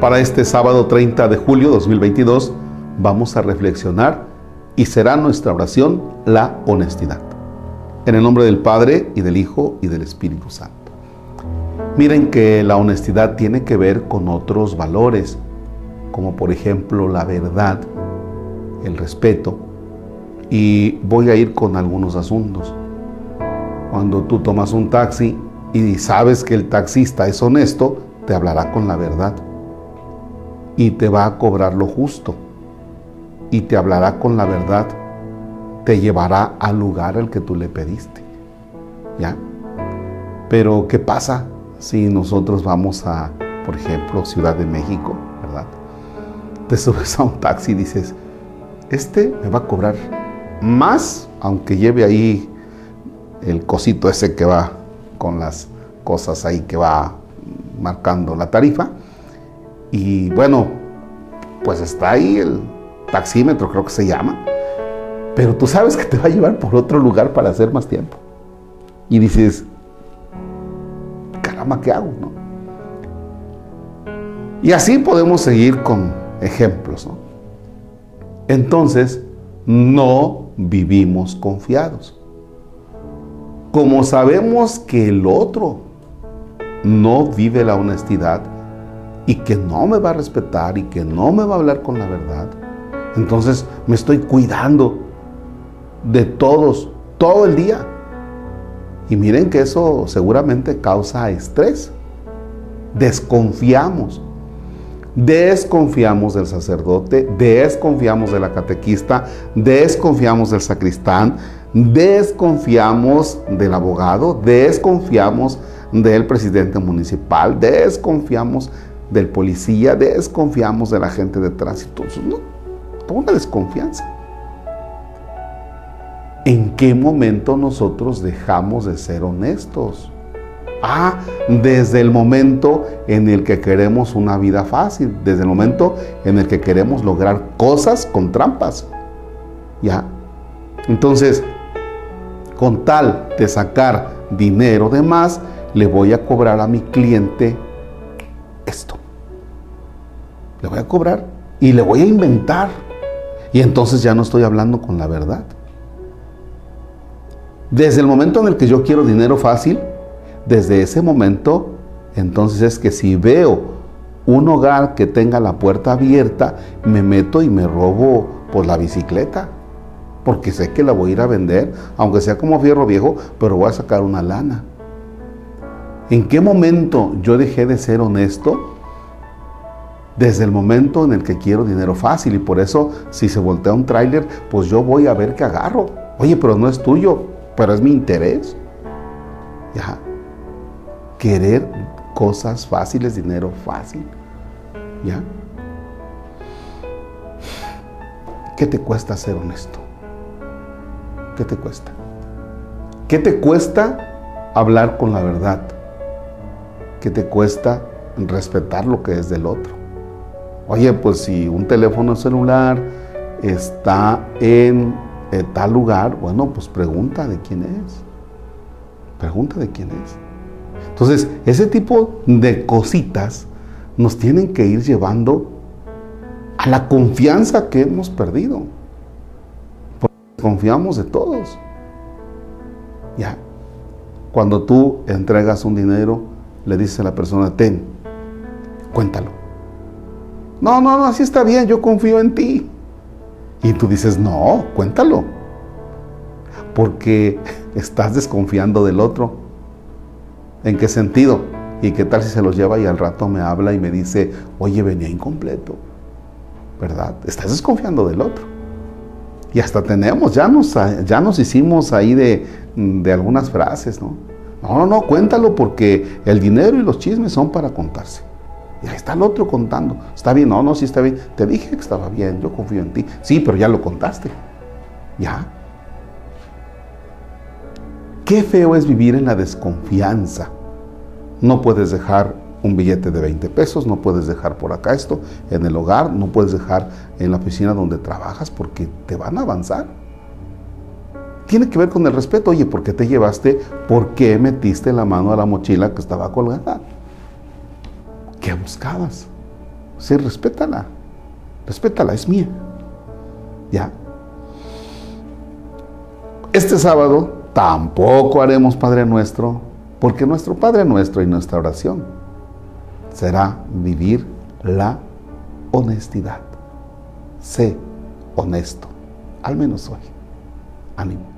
Para este sábado 30 de julio 2022 vamos a reflexionar y será nuestra oración la honestidad. En el nombre del Padre y del Hijo y del Espíritu Santo. Miren que la honestidad tiene que ver con otros valores, como por ejemplo la verdad, el respeto, y voy a ir con algunos asuntos. Cuando tú tomas un taxi y sabes que el taxista es honesto, te hablará con la verdad y te va a cobrar lo justo y te hablará con la verdad, te llevará al lugar al que tú le pediste. ¿Ya? Pero ¿qué pasa si nosotros vamos a, por ejemplo, Ciudad de México, ¿verdad? Te subes a un taxi y dices, este me va a cobrar más, aunque lleve ahí el cosito ese que va con las cosas ahí que va marcando la tarifa. Y bueno, pues está ahí el taxímetro, creo que se llama. Pero tú sabes que te va a llevar por otro lugar para hacer más tiempo. Y dices, caramba, ¿qué hago? No? Y así podemos seguir con ejemplos. ¿no? Entonces, no vivimos confiados. Como sabemos que el otro no vive la honestidad y que no me va a respetar y que no me va a hablar con la verdad, entonces me estoy cuidando de todos todo el día. Y miren que eso seguramente causa estrés. Desconfiamos. Desconfiamos del sacerdote, desconfiamos de la catequista, desconfiamos del sacristán, desconfiamos del abogado, desconfiamos del presidente municipal, desconfiamos del policía, desconfiamos de la gente de tránsito. No, toda una desconfianza. ¿En qué momento nosotros dejamos de ser honestos? Ah, desde el momento en el que queremos una vida fácil, desde el momento en el que queremos lograr cosas con trampas. ¿Ya? Entonces, con tal de sacar dinero de más, le voy a cobrar a mi cliente esto. Le voy a cobrar y le voy a inventar. Y entonces ya no estoy hablando con la verdad. Desde el momento en el que yo quiero dinero fácil, desde ese momento, entonces es que si veo un hogar que tenga la puerta abierta, me meto y me robo por la bicicleta. Porque sé que la voy a ir a vender, aunque sea como fierro viejo, pero voy a sacar una lana. ¿En qué momento yo dejé de ser honesto? Desde el momento en el que quiero dinero fácil y por eso si se voltea un tráiler, pues yo voy a ver qué agarro. Oye, pero no es tuyo, pero es mi interés. Ya. Querer cosas fáciles, dinero fácil. ¿Ya? ¿Qué te cuesta ser honesto? ¿Qué te cuesta? ¿Qué te cuesta hablar con la verdad? ¿Qué te cuesta respetar lo que es del otro? Oye, pues si un teléfono celular está en, tal lugar, bueno, pues pregunta de quién es. Pregunta de quién es. Entonces, ese tipo de cositas nos tienen que ir llevando a la confianza que hemos perdido. Porque confiamos de todos. Ya. Cuando tú entregas un dinero, le dices a la persona, ten, cuéntalo. No, no, no, así está bien, yo confío en ti. Y tú dices, no, cuéntalo. Porque estás desconfiando del otro. ¿En qué sentido? ¿Y qué tal si se los lleva y al rato me habla y me dice, oye, venía incompleto? ¿Verdad? Estás desconfiando del otro. Y hasta tenemos, ya nos, ya nos hicimos ahí de, de algunas frases, ¿no? No, no, no, cuéntalo porque el dinero y los chismes son para contarse. Y ahí está el otro contando. Está bien, no, no, sí está bien. Te dije que estaba bien, yo confío en ti. Sí, pero ya lo contaste. Ya. Qué feo es vivir en la desconfianza. No puedes dejar un billete de 20 pesos, no puedes dejar por acá esto en el hogar, no puedes dejar en la oficina donde trabajas porque te van a avanzar. Tiene que ver con el respeto. Oye, ¿por qué te llevaste? ¿Por qué metiste la mano a la mochila que estaba colgada? ¿Qué buscabas? Sí, respétala. Respétala, es mía. ¿Ya? Este sábado tampoco haremos Padre Nuestro, porque nuestro Padre Nuestro y nuestra oración será vivir la honestidad. Sé honesto, al menos hoy. Ánimo.